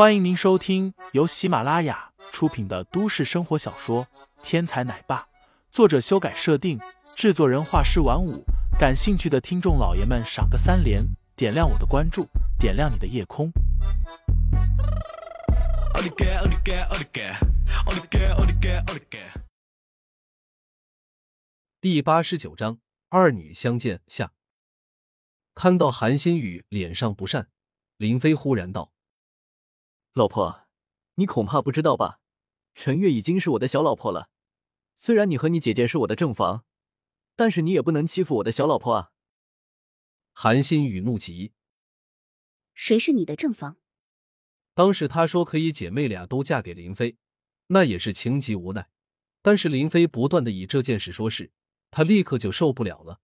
欢迎您收听由喜马拉雅出品的都市生活小说《天才奶爸》，作者修改设定，制作人画师晚舞。感兴趣的听众老爷们，赏个三连，点亮我的关注，点亮你的夜空。第八十九章，二女相见下。看到韩新宇脸上不善，林飞忽然道：“老婆，你恐怕不知道吧？陈月已经是我的小老婆了。虽然你和你姐姐是我的正房，但是你也不能欺负我的小老婆啊！”韩新宇怒极：“谁是你的正房？”当时他说可以姐妹俩都嫁给林飞，那也是情急无奈。但是林飞不断的以这件事说事，他立刻就受不了了。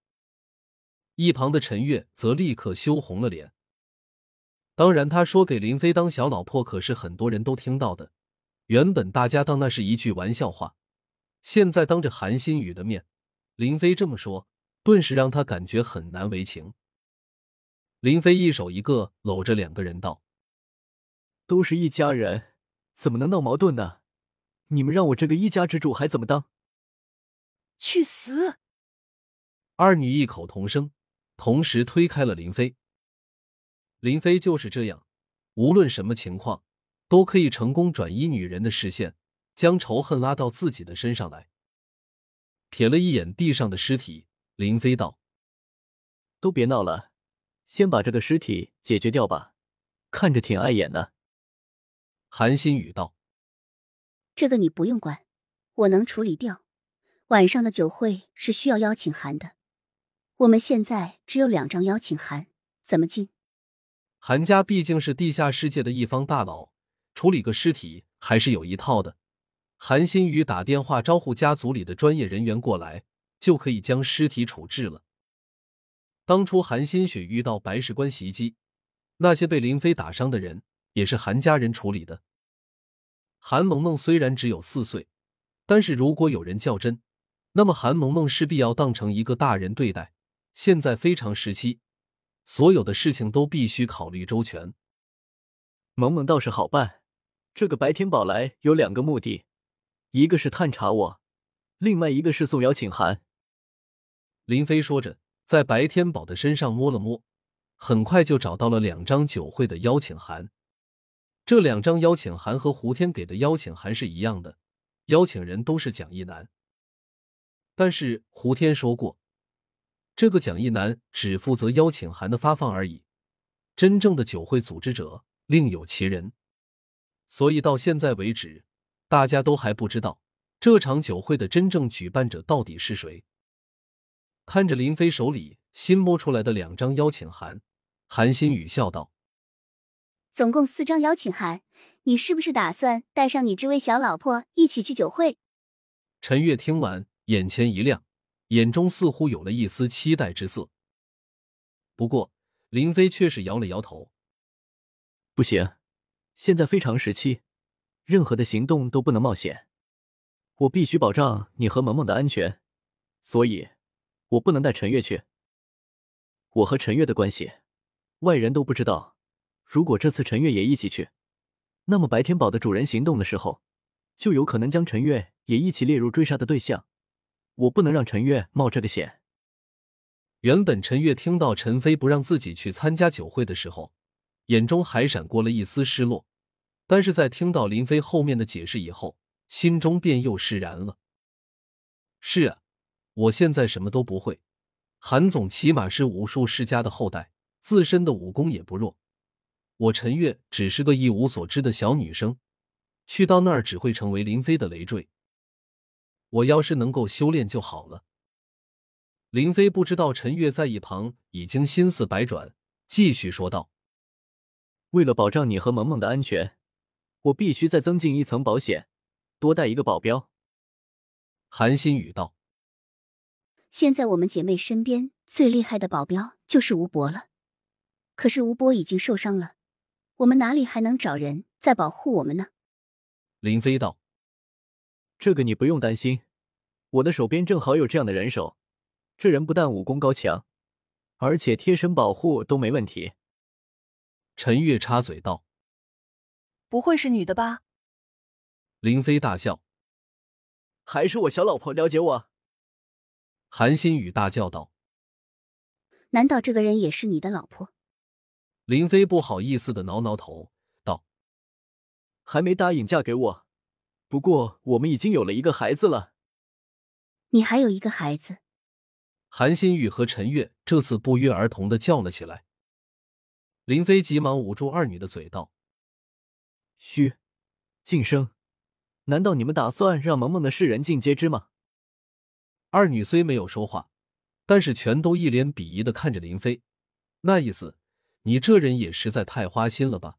一旁的陈月则立刻羞红了脸。当然，他说给林飞当小老婆，可是很多人都听到的。原本大家当那是一句玩笑话，现在当着韩新宇的面，林飞这么说，顿时让他感觉很难为情。林飞一手一个搂着两个人道：“都是一家人，怎么能闹矛盾呢？你们让我这个一家之主还怎么当？去死！”二女异口同声。同时推开了林飞。林飞就是这样，无论什么情况，都可以成功转移女人的视线，将仇恨拉到自己的身上来。瞥了一眼地上的尸体，林飞道：“都别闹了，先把这个尸体解决掉吧，看着挺碍眼的。”韩新宇道：“这个你不用管，我能处理掉。晚上的酒会是需要邀请函的。”我们现在只有两张邀请函，怎么进？韩家毕竟是地下世界的一方大佬，处理个尸体还是有一套的。韩新宇打电话招呼家族里的专业人员过来，就可以将尸体处置了。当初韩新雪遇到白石关袭击，那些被林飞打伤的人也是韩家人处理的。韩萌萌虽然只有四岁，但是如果有人较真，那么韩萌萌势必要当成一个大人对待。现在非常时期，所有的事情都必须考虑周全。萌萌倒是好办，这个白天宝来有两个目的，一个是探查我，另外一个是送邀请函。林飞说着，在白天宝的身上摸了摸，很快就找到了两张酒会的邀请函。这两张邀请函和胡天给的邀请函是一样的，邀请人都是蒋一楠。但是胡天说过。这个蒋一南只负责邀请函的发放而已，真正的酒会组织者另有其人，所以到现在为止，大家都还不知道这场酒会的真正举办者到底是谁。看着林飞手里新摸出来的两张邀请函，韩新宇笑道：“总共四张邀请函，你是不是打算带上你这位小老婆一起去酒会？”陈月听完，眼前一亮。眼中似乎有了一丝期待之色，不过林飞却是摇了摇头：“不行，现在非常时期，任何的行动都不能冒险。我必须保障你和萌萌的安全，所以，我不能带陈月去。我和陈月的关系，外人都不知道。如果这次陈月也一起去，那么白天堡的主人行动的时候，就有可能将陈月也一起列入追杀的对象。”我不能让陈月冒这个险。原本陈月听到陈飞不让自己去参加酒会的时候，眼中还闪过了一丝失落，但是在听到林飞后面的解释以后，心中便又释然了。是啊，我现在什么都不会，韩总起码是武术世家的后代，自身的武功也不弱，我陈月只是个一无所知的小女生，去到那儿只会成为林飞的累赘。我要是能够修炼就好了。林飞不知道陈月在一旁已经心思百转，继续说道：“为了保障你和萌萌的安全，我必须再增进一层保险，多带一个保镖。”韩新宇道：“现在我们姐妹身边最厉害的保镖就是吴伯了，可是吴伯已经受伤了，我们哪里还能找人再保护我们呢？”林飞道。这个你不用担心，我的手边正好有这样的人手。这人不但武功高强，而且贴身保护都没问题。陈月插嘴道：“不会是女的吧？林飞大笑。还是我小老婆了解我。韩新宇大叫道：“难道这个人也是你的老婆？”林飞不好意思的挠挠头，道：“还没答应嫁给我，不过我们已经有了一个孩子了。”你还有一个孩子？韩新宇和陈月这次不约而同的叫了起来。林飞急忙捂住二女的嘴，道：“嘘，晋升。”难道你们打算让萌萌的世人尽皆知吗？二女虽没有说话，但是全都一脸鄙夷的看着林飞，那意思，你这人也实在太花心了吧！